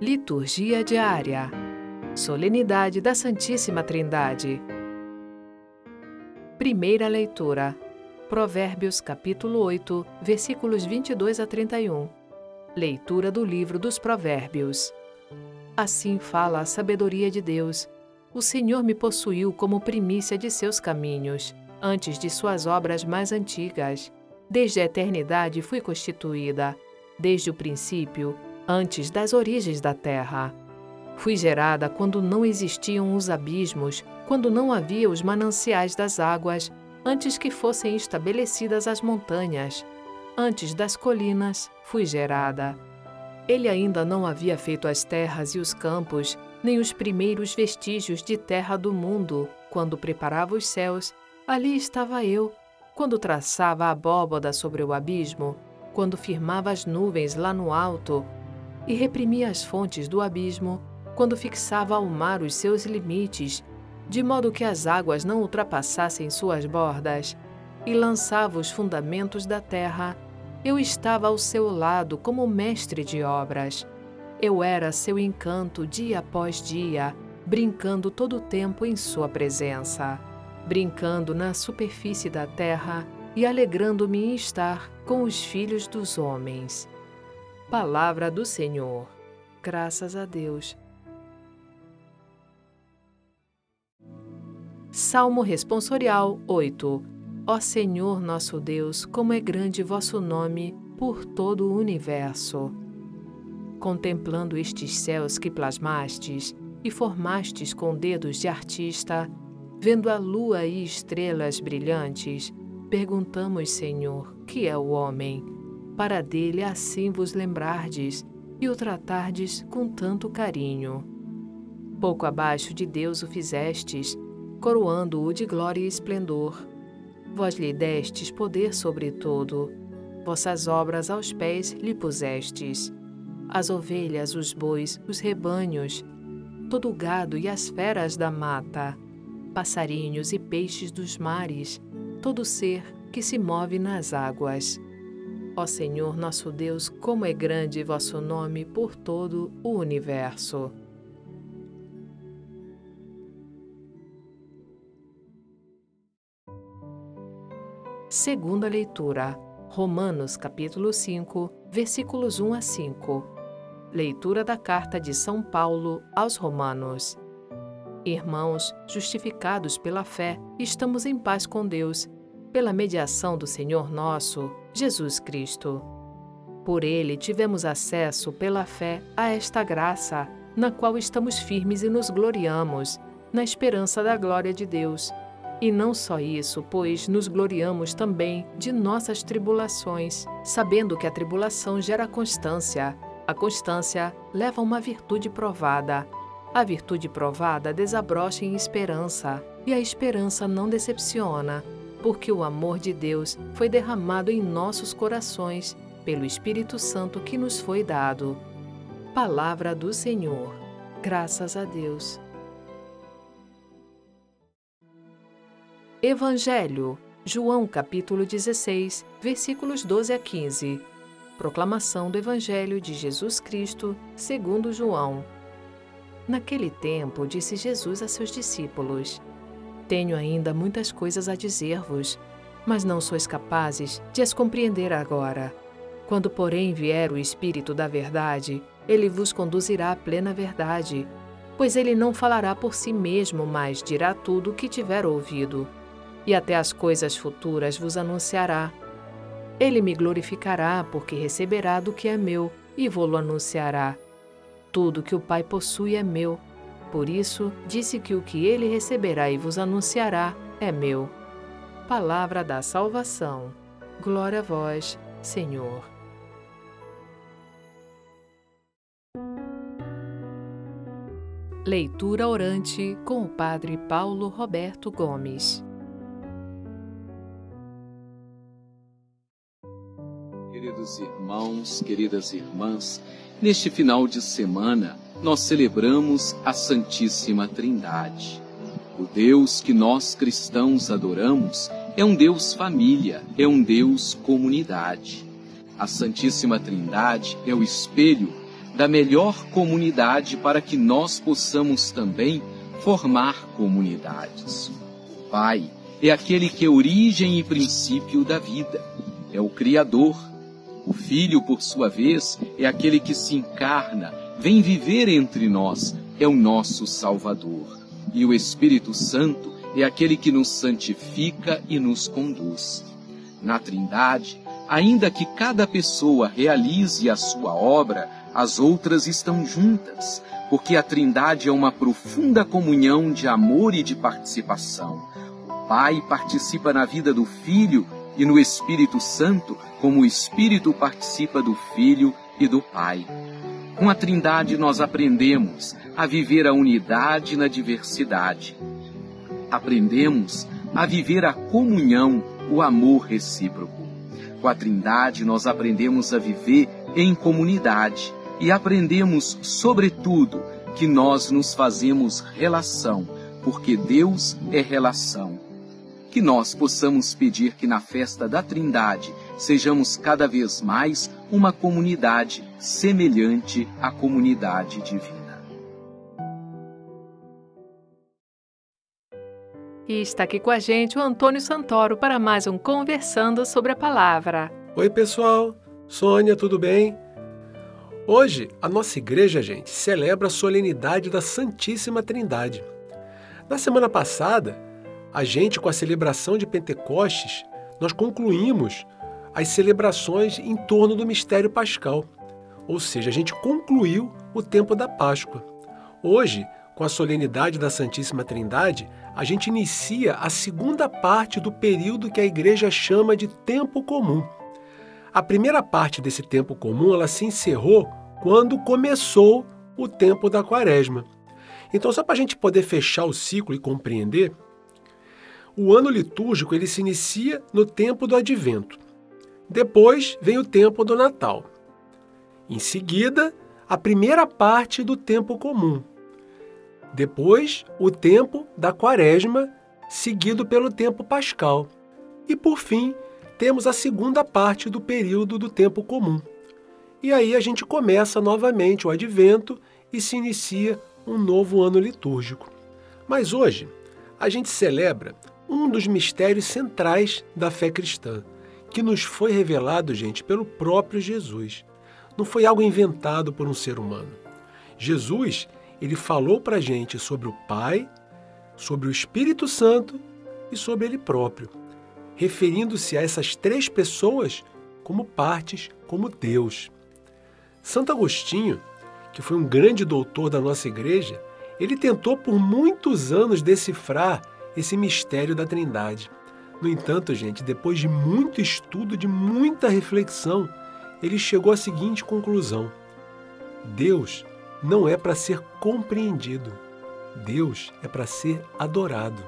Liturgia diária. Solenidade da Santíssima Trindade. Primeira leitura. Provérbios capítulo 8, versículos 22 a 31. Leitura do livro dos Provérbios. Assim fala a sabedoria de Deus. O Senhor me possuiu como primícia de seus caminhos, antes de suas obras mais antigas. Desde a eternidade fui constituída, desde o princípio, antes das origens da terra. Fui gerada quando não existiam os abismos, quando não havia os mananciais das águas, antes que fossem estabelecidas as montanhas. Antes das colinas, fui gerada. Ele ainda não havia feito as terras e os campos, nem os primeiros vestígios de terra do mundo. Quando preparava os céus, ali estava eu. Quando traçava a abóboda sobre o abismo, quando firmava as nuvens lá no alto e reprimia as fontes do abismo, quando fixava ao mar os seus limites, de modo que as águas não ultrapassassem suas bordas, e lançava os fundamentos da terra, eu estava ao seu lado como mestre de obras. Eu era seu encanto dia após dia, brincando todo o tempo em sua presença, brincando na superfície da terra e alegrando-me em estar com os filhos dos homens. Palavra do Senhor. Graças a Deus. Salmo Responsorial 8 Ó Senhor nosso Deus, como é grande vosso nome por todo o universo. Contemplando estes céus que plasmastes e formastes com dedos de artista, vendo a lua e estrelas brilhantes, perguntamos, Senhor, que é o homem, para dele assim vos lembrardes e o tratardes com tanto carinho. Pouco abaixo de Deus o fizestes, coroando-o de glória e esplendor. Vós lhe destes poder sobre tudo, vossas obras aos pés lhe pusestes. As ovelhas, os bois, os rebanhos, todo o gado e as feras da mata, passarinhos e peixes dos mares, todo ser que se move nas águas. Ó Senhor nosso Deus, como é grande vosso nome por todo o universo. Segunda leitura. Romanos capítulo 5, versículos 1 a 5. Leitura da carta de São Paulo aos Romanos. Irmãos, justificados pela fé, estamos em paz com Deus, pela mediação do Senhor nosso, Jesus Cristo. Por ele tivemos acesso pela fé a esta graça, na qual estamos firmes e nos gloriamos, na esperança da glória de Deus. E não só isso, pois nos gloriamos também de nossas tribulações, sabendo que a tribulação gera constância. A constância leva a uma virtude provada. A virtude provada desabrocha em esperança, e a esperança não decepciona, porque o amor de Deus foi derramado em nossos corações pelo Espírito Santo que nos foi dado. Palavra do Senhor. Graças a Deus. Evangelho, João capítulo 16, versículos 12 a 15. Proclamação do Evangelho de Jesus Cristo, segundo João. Naquele tempo, disse Jesus a seus discípulos: Tenho ainda muitas coisas a dizer-vos, mas não sois capazes de as compreender agora. Quando, porém, vier o Espírito da Verdade, ele vos conduzirá à plena verdade, pois ele não falará por si mesmo, mas dirá tudo o que tiver ouvido e até as coisas futuras vos anunciará. Ele me glorificará, porque receberá do que é meu e vou-lo anunciará. Tudo que o Pai possui é meu. Por isso, disse que o que ele receberá e vos anunciará é meu. Palavra da salvação. Glória a vós, Senhor. Leitura orante com o Padre Paulo Roberto Gomes. Queridos irmãos, queridas irmãs, neste final de semana nós celebramos a Santíssima Trindade. O Deus que nós cristãos adoramos é um Deus família, é um Deus comunidade. A Santíssima Trindade é o espelho da melhor comunidade para que nós possamos também formar comunidades. O Pai é aquele que é origem e princípio da vida, é o Criador. O Filho, por sua vez, é aquele que se encarna, vem viver entre nós, é o nosso Salvador. E o Espírito Santo é aquele que nos santifica e nos conduz. Na Trindade, ainda que cada pessoa realize a sua obra, as outras estão juntas, porque a Trindade é uma profunda comunhão de amor e de participação. O Pai participa na vida do Filho e no Espírito Santo, como o Espírito participa do Filho e do Pai. Com a Trindade nós aprendemos a viver a unidade na diversidade. Aprendemos a viver a comunhão, o amor recíproco. Com a Trindade nós aprendemos a viver em comunidade e aprendemos, sobretudo, que nós nos fazemos relação, porque Deus é relação. Que nós possamos pedir que na festa da Trindade sejamos cada vez mais uma comunidade semelhante à comunidade divina. E está aqui com a gente o Antônio Santoro para mais um Conversando sobre a Palavra. Oi, pessoal. Sônia, tudo bem? Hoje, a nossa igreja, gente, celebra a solenidade da Santíssima Trindade. Na semana passada, a gente, com a celebração de Pentecostes, nós concluímos as celebrações em torno do mistério pascal. Ou seja, a gente concluiu o tempo da Páscoa. Hoje, com a solenidade da Santíssima Trindade, a gente inicia a segunda parte do período que a igreja chama de tempo comum. A primeira parte desse tempo comum ela se encerrou quando começou o tempo da quaresma. Então, só para a gente poder fechar o ciclo e compreender, o ano litúrgico ele se inicia no tempo do advento. Depois vem o tempo do Natal. Em seguida, a primeira parte do tempo comum. Depois, o tempo da quaresma, seguido pelo tempo pascal. E por fim, temos a segunda parte do período do tempo comum. E aí a gente começa novamente o advento e se inicia um novo ano litúrgico. Mas hoje a gente celebra um dos mistérios centrais da fé cristã, que nos foi revelado, gente, pelo próprio Jesus. Não foi algo inventado por um ser humano. Jesus, ele falou para a gente sobre o Pai, sobre o Espírito Santo e sobre ele próprio, referindo-se a essas três pessoas como partes, como Deus. Santo Agostinho, que foi um grande doutor da nossa igreja, ele tentou por muitos anos decifrar esse mistério da Trindade. No entanto, gente, depois de muito estudo, de muita reflexão, ele chegou à seguinte conclusão: Deus não é para ser compreendido, Deus é para ser adorado.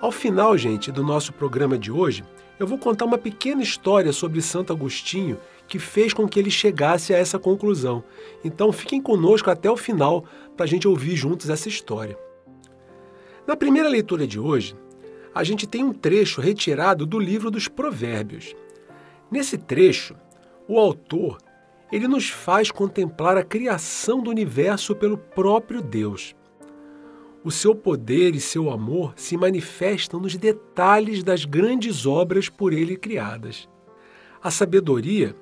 Ao final, gente, do nosso programa de hoje, eu vou contar uma pequena história sobre Santo Agostinho que fez com que ele chegasse a essa conclusão. Então fiquem conosco até o final para a gente ouvir juntos essa história. Na primeira leitura de hoje, a gente tem um trecho retirado do livro dos Provérbios. Nesse trecho, o autor ele nos faz contemplar a criação do universo pelo próprio Deus. O seu poder e seu amor se manifestam nos detalhes das grandes obras por ele criadas. A sabedoria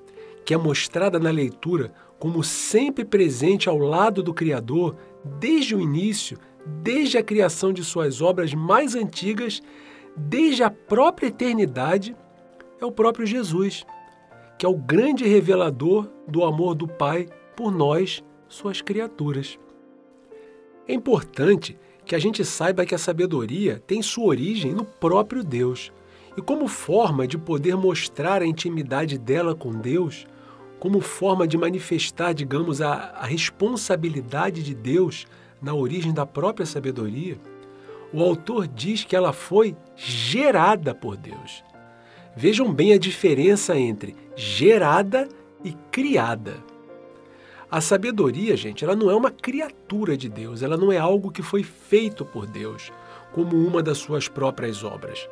que é mostrada na leitura como sempre presente ao lado do Criador desde o início, desde a criação de suas obras mais antigas, desde a própria eternidade, é o próprio Jesus, que é o grande revelador do amor do Pai por nós, suas criaturas. É importante que a gente saiba que a sabedoria tem sua origem no próprio Deus. E como forma de poder mostrar a intimidade dela com Deus, como forma de manifestar, digamos, a, a responsabilidade de Deus na origem da própria sabedoria, o autor diz que ela foi gerada por Deus. Vejam bem a diferença entre gerada e criada. A sabedoria, gente, ela não é uma criatura de Deus, ela não é algo que foi feito por Deus, como uma das suas próprias obras.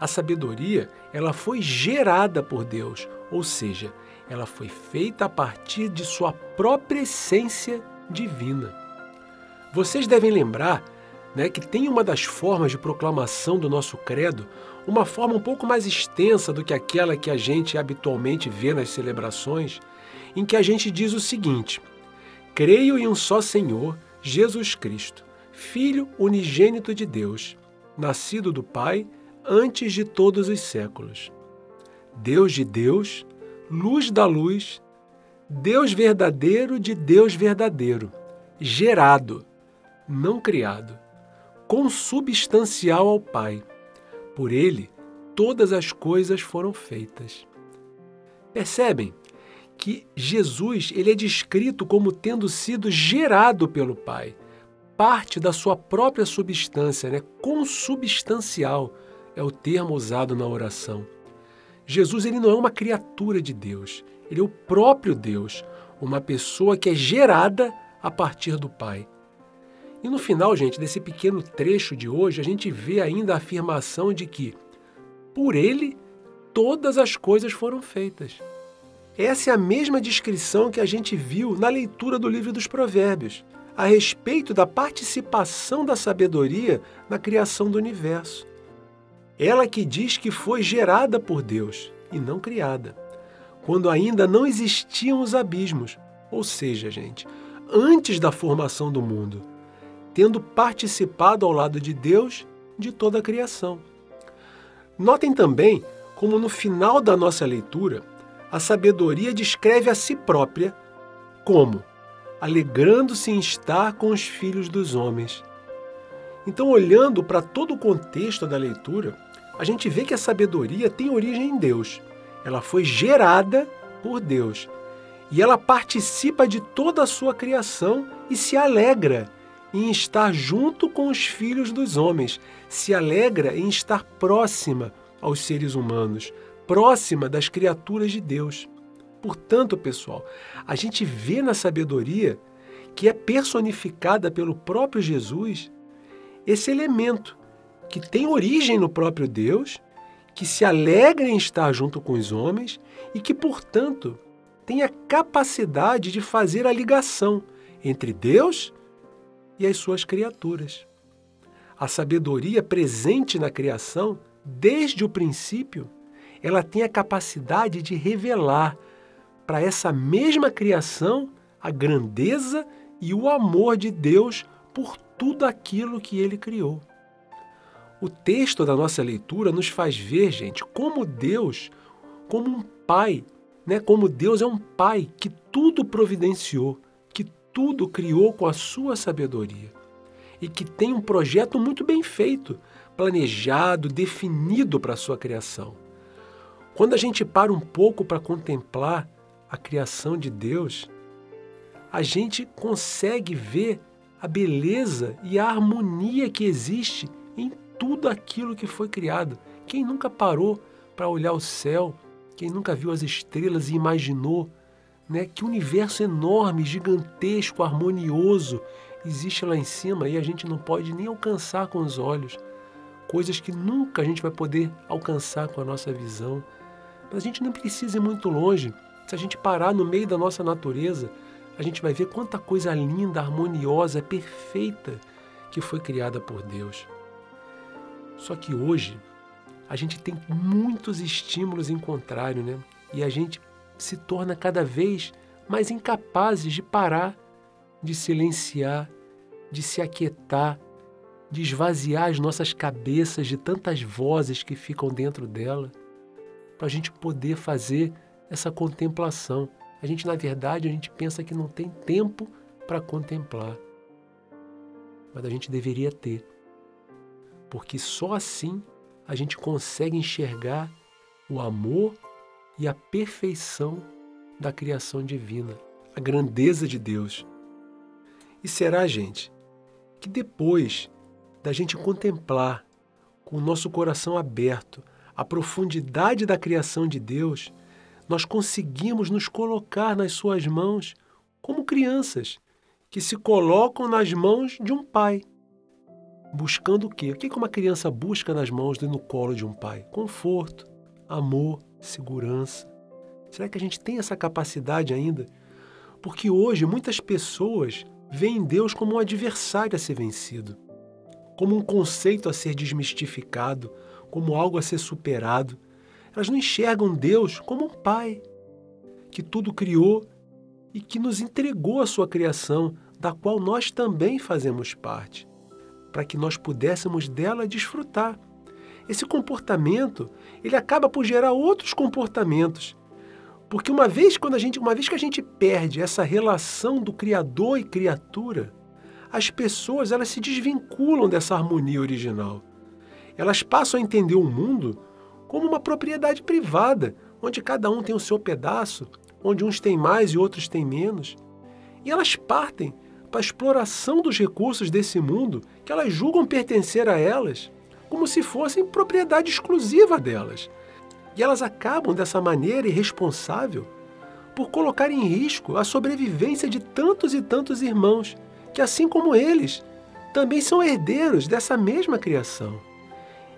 A sabedoria, ela foi gerada por Deus, ou seja, ela foi feita a partir de sua própria essência divina. Vocês devem lembrar né, que tem uma das formas de proclamação do nosso credo, uma forma um pouco mais extensa do que aquela que a gente habitualmente vê nas celebrações, em que a gente diz o seguinte: Creio em um só Senhor, Jesus Cristo, Filho unigênito de Deus, nascido do Pai antes de todos os séculos. Deus de Deus, luz da luz, Deus verdadeiro de Deus verdadeiro, gerado, não criado, consubstancial ao Pai. Por ele, todas as coisas foram feitas. Percebem que Jesus ele é descrito como tendo sido gerado pelo Pai, parte da sua própria substância, né? consubstancial é o termo usado na oração. Jesus ele não é uma criatura de Deus, ele é o próprio Deus, uma pessoa que é gerada a partir do Pai. E no final, gente, desse pequeno trecho de hoje, a gente vê ainda a afirmação de que, por ele, todas as coisas foram feitas. Essa é a mesma descrição que a gente viu na leitura do livro dos Provérbios, a respeito da participação da sabedoria na criação do universo. Ela que diz que foi gerada por Deus e não criada, quando ainda não existiam os abismos, ou seja, gente, antes da formação do mundo tendo participado ao lado de Deus de toda a criação. Notem também como no final da nossa leitura, a sabedoria descreve a si própria como alegrando-se em estar com os filhos dos homens. Então, olhando para todo o contexto da leitura, a gente vê que a sabedoria tem origem em Deus. Ela foi gerada por Deus. E ela participa de toda a sua criação e se alegra em estar junto com os filhos dos homens, se alegra em estar próxima aos seres humanos, próxima das criaturas de Deus. Portanto, pessoal, a gente vê na sabedoria que é personificada pelo próprio Jesus esse elemento que tem origem no próprio Deus, que se alegra em estar junto com os homens e que, portanto, tem a capacidade de fazer a ligação entre Deus e as suas criaturas. A sabedoria presente na criação, desde o princípio, ela tem a capacidade de revelar para essa mesma criação a grandeza e o amor de Deus por tudo aquilo que ele criou. O texto da nossa leitura nos faz ver, gente, como Deus, como um pai, né? Como Deus é um pai que tudo providenciou, tudo criou com a sua sabedoria e que tem um projeto muito bem feito, planejado, definido para a sua criação. Quando a gente para um pouco para contemplar a criação de Deus, a gente consegue ver a beleza e a harmonia que existe em tudo aquilo que foi criado. Quem nunca parou para olhar o céu, quem nunca viu as estrelas e imaginou né? Que universo enorme, gigantesco, harmonioso existe lá em cima e a gente não pode nem alcançar com os olhos. Coisas que nunca a gente vai poder alcançar com a nossa visão. Mas a gente não precisa ir muito longe. Se a gente parar no meio da nossa natureza, a gente vai ver quanta coisa linda, harmoniosa, perfeita que foi criada por Deus. Só que hoje a gente tem muitos estímulos em contrário, né? E a gente se torna cada vez mais incapazes de parar, de silenciar, de se aquietar, de esvaziar as nossas cabeças de tantas vozes que ficam dentro dela, para a gente poder fazer essa contemplação. A gente, na verdade, a gente pensa que não tem tempo para contemplar, mas a gente deveria ter, porque só assim a gente consegue enxergar o amor e a perfeição da criação divina, a grandeza de Deus. E será, gente, que depois da gente contemplar com o nosso coração aberto a profundidade da criação de Deus, nós conseguimos nos colocar nas suas mãos como crianças que se colocam nas mãos de um pai. Buscando o quê? O que uma criança busca nas mãos e no colo de um pai? Conforto, amor, segurança, Será que a gente tem essa capacidade ainda? Porque hoje muitas pessoas veem Deus como um adversário a ser vencido, como um conceito a ser desmistificado, como algo a ser superado. Elas não enxergam Deus como um pai que tudo criou e que nos entregou a sua criação, da qual nós também fazemos parte, para que nós pudéssemos dela desfrutar. Esse comportamento, ele acaba por gerar outros comportamentos. Porque uma vez quando a gente, uma vez que a gente perde essa relação do criador e criatura, as pessoas elas se desvinculam dessa harmonia original. Elas passam a entender o mundo como uma propriedade privada, onde cada um tem o seu pedaço, onde uns têm mais e outros têm menos. E elas partem para a exploração dos recursos desse mundo que elas julgam pertencer a elas, como se fossem propriedade exclusiva delas. E elas acabam dessa maneira irresponsável por colocar em risco a sobrevivência de tantos e tantos irmãos que, assim como eles, também são herdeiros dessa mesma criação.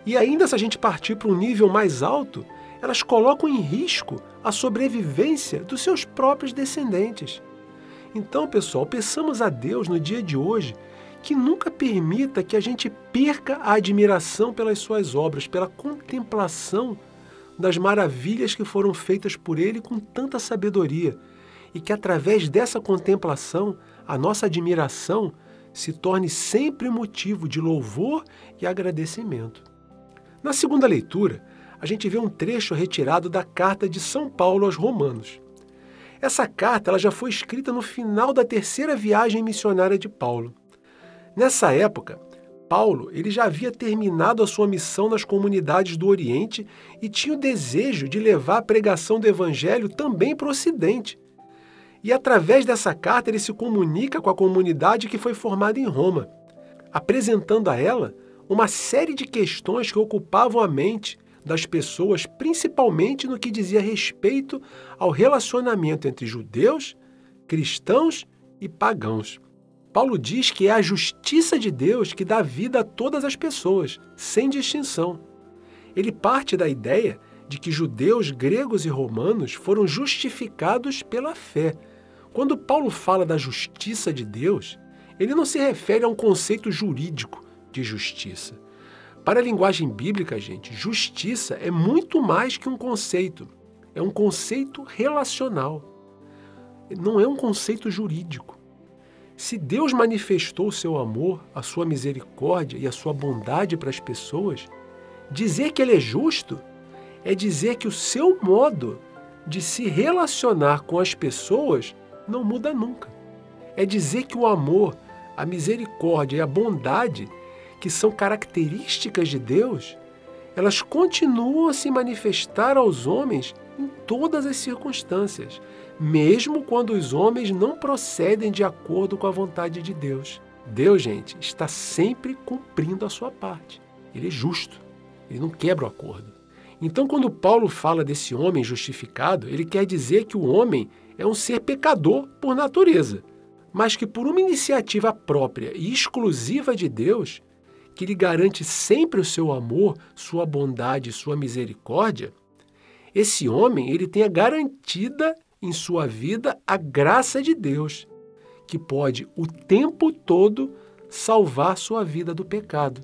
E ainda se a gente partir para um nível mais alto, elas colocam em risco a sobrevivência dos seus próprios descendentes. Então, pessoal, peçamos a Deus no dia de hoje que nunca permita que a gente perca a admiração pelas suas obras, pela contemplação das maravilhas que foram feitas por Ele com tanta sabedoria, e que através dessa contemplação a nossa admiração se torne sempre motivo de louvor e agradecimento. Na segunda leitura, a gente vê um trecho retirado da carta de São Paulo aos Romanos. Essa carta ela já foi escrita no final da terceira viagem missionária de Paulo. Nessa época, Paulo ele já havia terminado a sua missão nas comunidades do Oriente e tinha o desejo de levar a pregação do Evangelho também para o Ocidente. E através dessa carta ele se comunica com a comunidade que foi formada em Roma, apresentando a ela uma série de questões que ocupavam a mente das pessoas, principalmente no que dizia respeito ao relacionamento entre judeus, cristãos e pagãos. Paulo diz que é a justiça de Deus que dá vida a todas as pessoas, sem distinção. Ele parte da ideia de que judeus, gregos e romanos foram justificados pela fé. Quando Paulo fala da justiça de Deus, ele não se refere a um conceito jurídico, de justiça. Para a linguagem bíblica, gente, justiça é muito mais que um conceito. É um conceito relacional. Não é um conceito jurídico. Se Deus manifestou o seu amor, a sua misericórdia e a sua bondade para as pessoas, dizer que Ele é justo é dizer que o seu modo de se relacionar com as pessoas não muda nunca. É dizer que o amor, a misericórdia e a bondade que são características de Deus, elas continuam a se manifestar aos homens em todas as circunstâncias, mesmo quando os homens não procedem de acordo com a vontade de Deus. Deus, gente, está sempre cumprindo a sua parte. Ele é justo, ele não quebra o acordo. Então, quando Paulo fala desse homem justificado, ele quer dizer que o homem é um ser pecador por natureza, mas que por uma iniciativa própria e exclusiva de Deus, que lhe garante sempre o seu amor, sua bondade, sua misericórdia, esse homem ele tenha garantida em sua vida a graça de Deus, que pode o tempo todo salvar sua vida do pecado,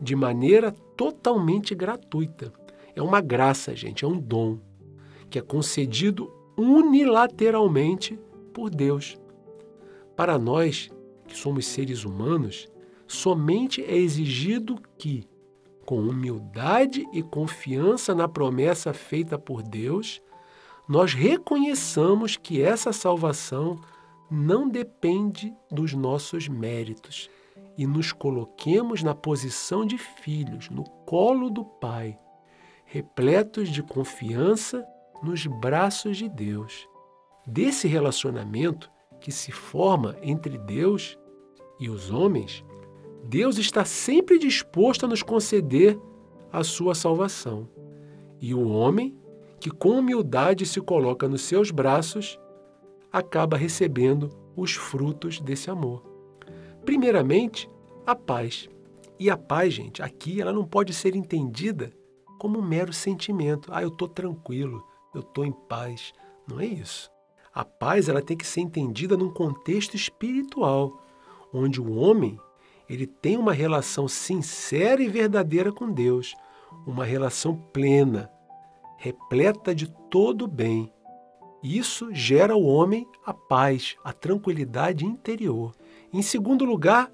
de maneira totalmente gratuita. É uma graça, gente, é um dom que é concedido unilateralmente por Deus. Para nós, que somos seres humanos, somente é exigido que, com humildade e confiança na promessa feita por Deus, nós reconheçamos que essa salvação não depende dos nossos méritos e nos coloquemos na posição de filhos, no colo do Pai, repletos de confiança nos braços de Deus. Desse relacionamento que se forma entre Deus e os homens, Deus está sempre disposto a nos conceder a sua salvação. E o homem, que com humildade se coloca nos seus braços, acaba recebendo os frutos desse amor. Primeiramente, a paz. E a paz, gente, aqui ela não pode ser entendida como um mero sentimento. Ah, eu estou tranquilo, eu estou em paz. Não é isso. A paz ela tem que ser entendida num contexto espiritual, onde o homem ele tem uma relação sincera e verdadeira com Deus, uma relação plena, repleta de todo o bem. Isso gera ao homem a paz, a tranquilidade interior. Em segundo lugar,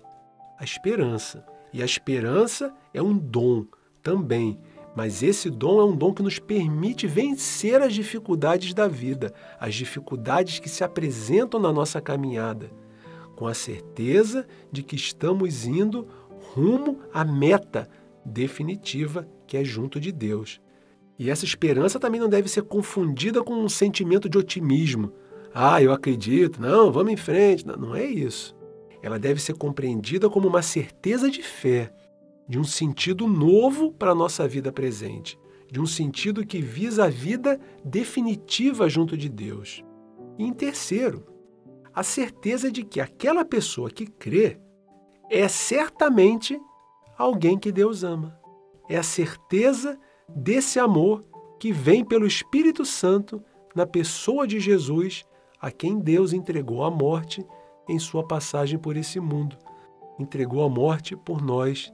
a esperança. E a esperança é um dom também, mas esse dom é um dom que nos permite vencer as dificuldades da vida, as dificuldades que se apresentam na nossa caminhada, com a certeza de que estamos indo rumo à meta definitiva que é junto de Deus. E essa esperança também não deve ser confundida com um sentimento de otimismo. Ah, eu acredito, não, vamos em frente. Não, não é isso. Ela deve ser compreendida como uma certeza de fé, de um sentido novo para a nossa vida presente, de um sentido que visa a vida definitiva junto de Deus. E em terceiro, a certeza de que aquela pessoa que crê é certamente alguém que Deus ama. É a certeza desse amor que vem pelo Espírito Santo na pessoa de Jesus, a quem Deus entregou a morte em sua passagem por esse mundo. Entregou a morte por nós.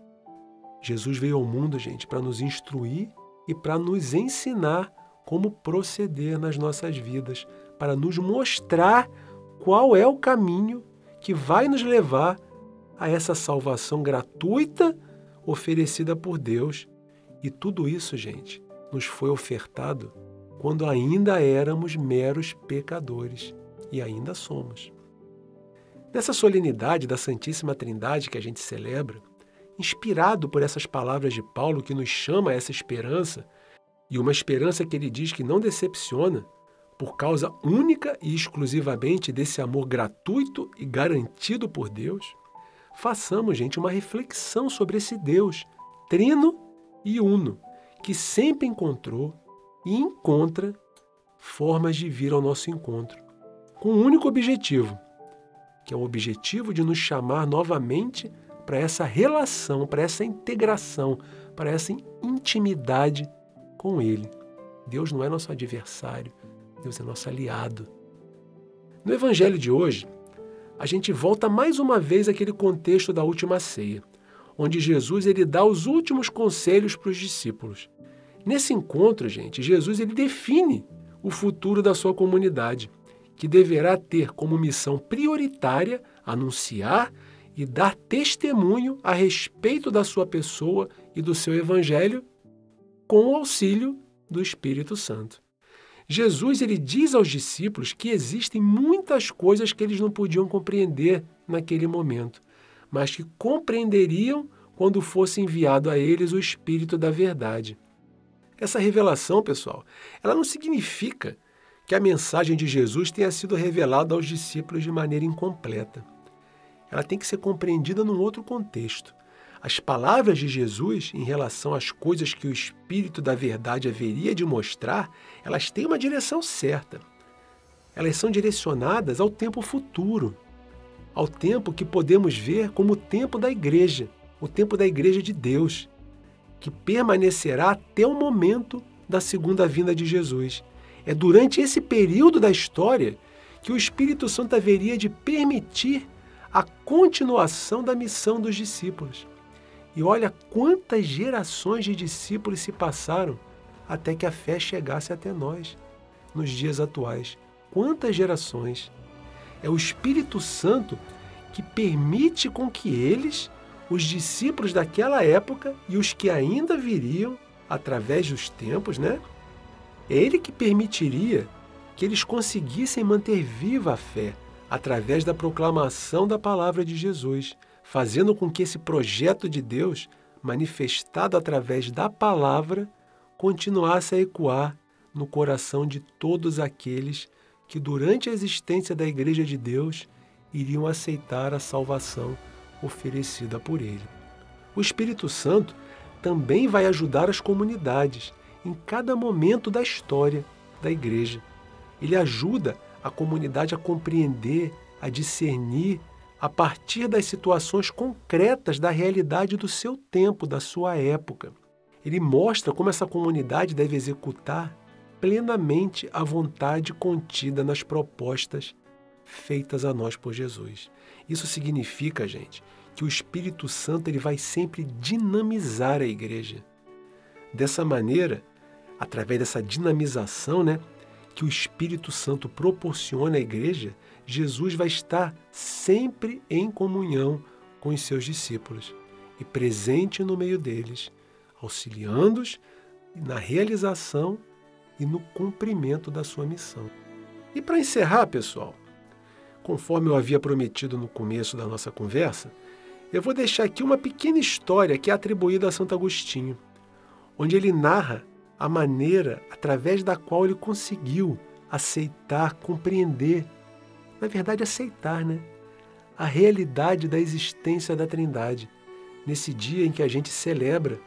Jesus veio ao mundo, gente, para nos instruir e para nos ensinar como proceder nas nossas vidas, para nos mostrar qual é o caminho que vai nos levar a essa salvação gratuita oferecida por Deus e tudo isso, gente, nos foi ofertado quando ainda éramos meros pecadores e ainda somos. Nessa solenidade da Santíssima Trindade que a gente celebra, inspirado por essas palavras de Paulo que nos chama a essa esperança, e uma esperança que ele diz que não decepciona, por causa única e exclusivamente desse amor gratuito e garantido por Deus, façamos, gente, uma reflexão sobre esse Deus, trino e uno, que sempre encontrou e encontra formas de vir ao nosso encontro, com um único objetivo, que é o objetivo de nos chamar novamente para essa relação, para essa integração, para essa intimidade com Ele. Deus não é nosso adversário, Deus é nosso aliado. No Evangelho de hoje, a gente volta mais uma vez àquele contexto da última ceia onde Jesus ele dá os últimos conselhos para os discípulos. Nesse encontro, gente, Jesus ele define o futuro da sua comunidade, que deverá ter como missão prioritária anunciar e dar testemunho a respeito da sua pessoa e do seu evangelho com o auxílio do Espírito Santo. Jesus ele diz aos discípulos que existem muitas coisas que eles não podiam compreender naquele momento, mas que compreenderiam quando fosse enviado a eles o Espírito da Verdade. Essa revelação, pessoal, ela não significa que a mensagem de Jesus tenha sido revelada aos discípulos de maneira incompleta. Ela tem que ser compreendida num outro contexto. As palavras de Jesus em relação às coisas que o Espírito da Verdade haveria de mostrar, elas têm uma direção certa. Elas são direcionadas ao tempo futuro, ao tempo que podemos ver como o tempo da igreja, o tempo da igreja de Deus, que permanecerá até o momento da segunda vinda de Jesus. É durante esse período da história que o Espírito Santo haveria de permitir a continuação da missão dos discípulos. E olha quantas gerações de discípulos se passaram até que a fé chegasse até nós, nos dias atuais. Quantas gerações! É o Espírito Santo que permite com que eles, os discípulos daquela época e os que ainda viriam através dos tempos, né? É ele que permitiria que eles conseguissem manter viva a fé através da proclamação da palavra de Jesus, fazendo com que esse projeto de Deus, manifestado através da palavra, continuasse a ecoar no coração de todos aqueles que, durante a existência da Igreja de Deus, iriam aceitar a salvação oferecida por Ele. O Espírito Santo também vai ajudar as comunidades em cada momento da história da Igreja. Ele ajuda a comunidade a compreender, a discernir, a partir das situações concretas da realidade do seu tempo, da sua época. Ele mostra como essa comunidade deve executar plenamente a vontade contida nas propostas feitas a nós por Jesus. Isso significa, gente, que o Espírito Santo ele vai sempre dinamizar a igreja. Dessa maneira, através dessa dinamização, né, que o Espírito Santo proporciona à igreja, Jesus vai estar sempre em comunhão com os seus discípulos e presente no meio deles, auxiliando-os na realização e no cumprimento da sua missão. E para encerrar, pessoal, conforme eu havia prometido no começo da nossa conversa, eu vou deixar aqui uma pequena história que é atribuída a Santo Agostinho, onde ele narra a maneira através da qual ele conseguiu aceitar, compreender, na verdade aceitar, né? A realidade da existência da Trindade, nesse dia em que a gente celebra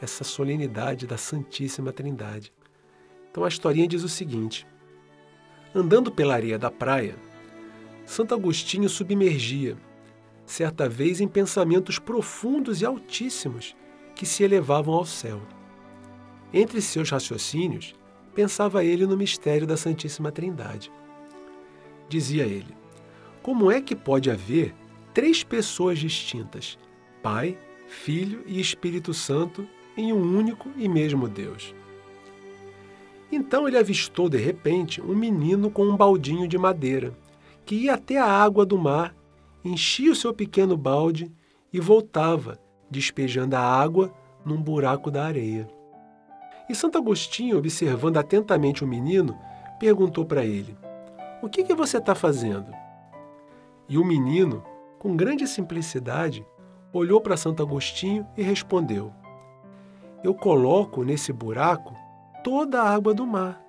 essa solenidade da Santíssima Trindade. Então a historinha diz o seguinte: Andando pela areia da praia, Santo Agostinho submergia, certa vez em pensamentos profundos e altíssimos que se elevavam ao céu. Entre seus raciocínios, pensava ele no mistério da Santíssima Trindade. Dizia ele: Como é que pode haver três pessoas distintas, Pai, Filho e Espírito Santo, em um único e mesmo Deus? Então ele avistou de repente um menino com um baldinho de madeira, que ia até a água do mar, enchia o seu pequeno balde e voltava, despejando a água num buraco da areia. E Santo Agostinho, observando atentamente o menino, perguntou para ele: O que, que você está fazendo? E o menino, com grande simplicidade, olhou para Santo Agostinho e respondeu: Eu coloco nesse buraco toda a água do mar.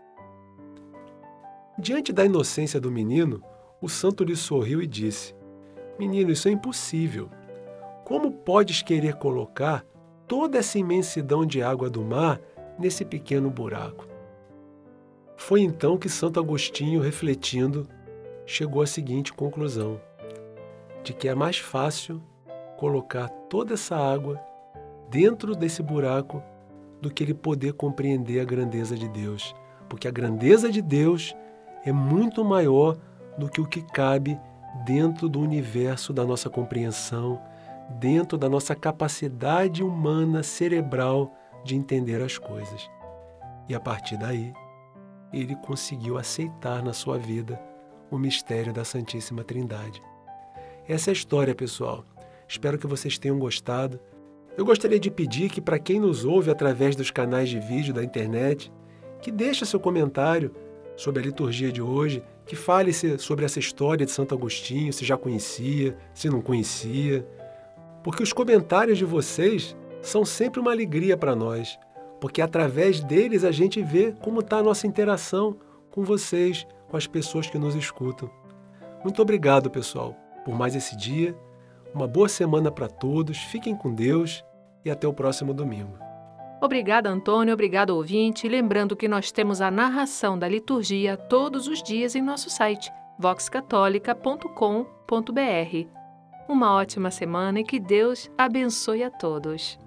Diante da inocência do menino, o santo lhe sorriu e disse: Menino, isso é impossível. Como podes querer colocar toda essa imensidão de água do mar nesse pequeno buraco? Foi então que Santo Agostinho, refletindo, chegou à seguinte conclusão: de que é mais fácil colocar toda essa água dentro desse buraco do que ele poder compreender a grandeza de Deus. Porque a grandeza de Deus é muito maior do que o que cabe dentro do universo da nossa compreensão, dentro da nossa capacidade humana cerebral de entender as coisas. E a partir daí, ele conseguiu aceitar na sua vida o mistério da Santíssima Trindade. Essa é a história, pessoal. Espero que vocês tenham gostado. Eu gostaria de pedir que, para quem nos ouve através dos canais de vídeo da internet, que deixe seu comentário sobre a liturgia de hoje, que fale sobre essa história de Santo Agostinho, se já conhecia, se não conhecia. Porque os comentários de vocês são sempre uma alegria para nós, porque através deles a gente vê como está a nossa interação com vocês, com as pessoas que nos escutam. Muito obrigado, pessoal, por mais esse dia uma boa semana para todos, fiquem com Deus e até o próximo domingo. Obrigada, Antônio. Obrigado, ouvinte. Lembrando que nós temos a narração da liturgia todos os dias em nosso site voxcatólica.com.br. Uma ótima semana e que Deus abençoe a todos.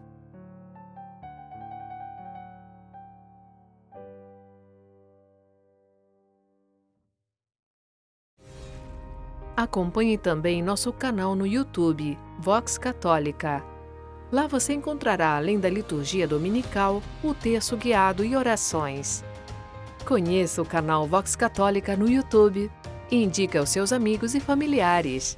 Acompanhe também nosso canal no YouTube, Vox Católica. Lá você encontrará, além da liturgia dominical, o texto guiado e orações. Conheça o canal Vox Católica no YouTube e indique aos seus amigos e familiares.